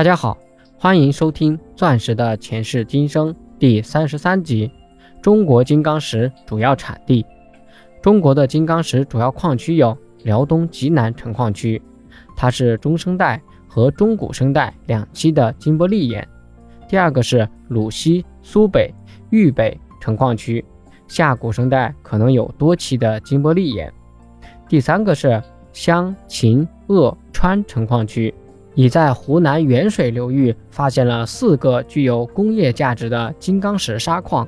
大家好，欢迎收听《钻石的前世今生》第三十三集。中国金刚石主要产地。中国的金刚石主要矿区有辽东极南成矿区，它是中生代和中古生代两期的金伯利岩。第二个是鲁西、苏北、豫北成矿区，下古生代可能有多期的金伯利岩。第三个是湘、秦、鄂、川成矿区。已在湖南沅水流域发现了四个具有工业价值的金刚石砂矿。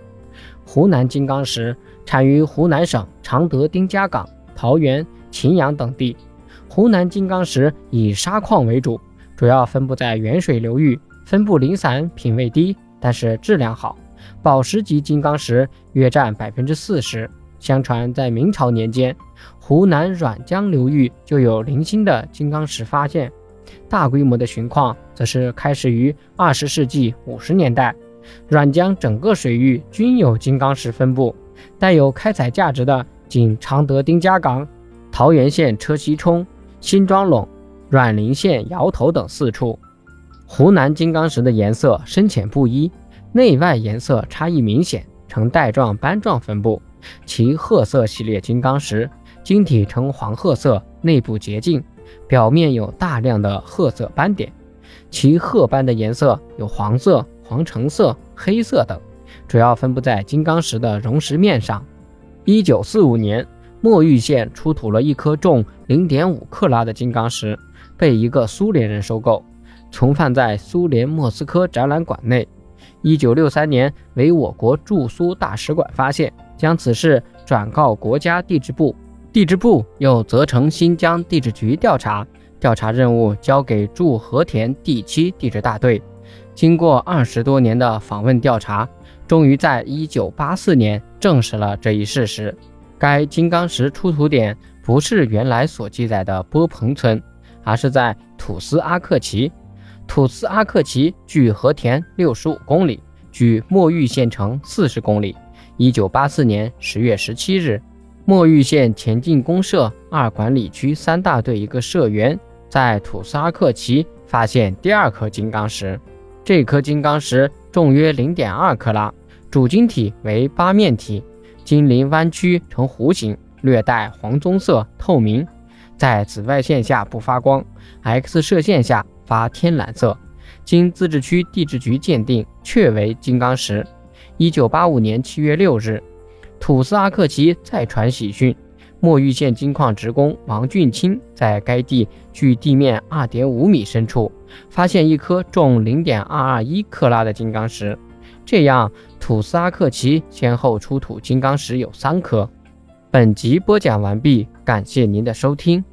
湖南金刚石产于湖南省常德丁家港、桃源、秦阳等地。湖南金刚石以砂矿为主，主要分布在沅水流域，分布零散，品位低，但是质量好。宝石级金刚石约占百分之四十。相传在明朝年间，湖南沅江流域就有零星的金刚石发现。大规模的寻矿则是开始于二十世纪五十年代，沅江整个水域均有金刚石分布，带有开采价值的仅常德丁家港、桃源县车溪冲、新庄陇、阮陵县窑头等四处。湖南金刚石的颜色深浅不一，内外颜色差异明显，呈带状斑状分布。其褐色系列金刚石晶体呈黄褐色，内部洁净。表面有大量的褐色斑点，其褐斑的颜色有黄色、黄橙色、黑色等，主要分布在金刚石的溶石面上。一九四五年，墨玉县出土了一颗重零点五克拉的金刚石，被一个苏联人收购，存放在苏联莫斯科展览馆内。一九六三年，为我国驻苏大使馆发现，将此事转告国家地质部。地质部又责成新疆地质局调查，调查任务交给驻和田第七地质大队。经过二十多年的访问调查，终于在一九八四年证实了这一事实。该金刚石出土点不是原来所记载的波棚村，而是在土司阿克旗。土司阿克旗距和田六十五公里，距墨玉县城四十公里。一九八四年十月十七日。墨玉县前进公社二管理区三大队一个社员在土司阿克旗发现第二颗金刚石，这颗金刚石重约零点二克拉，主晶体为八面体，晶鳞弯曲呈弧形，略带黄棕色，透明，在紫外线下不发光，X 射线下发天蓝色，经自治区地质局鉴定，确为金刚石。一九八五年七月六日。土司阿克奇再传喜讯，墨玉县金矿职工王俊清在该地距地面二点五米深处发现一颗重零点二二一克拉的金刚石。这样，土司阿克奇先后出土金刚石有三颗。本集播讲完毕，感谢您的收听。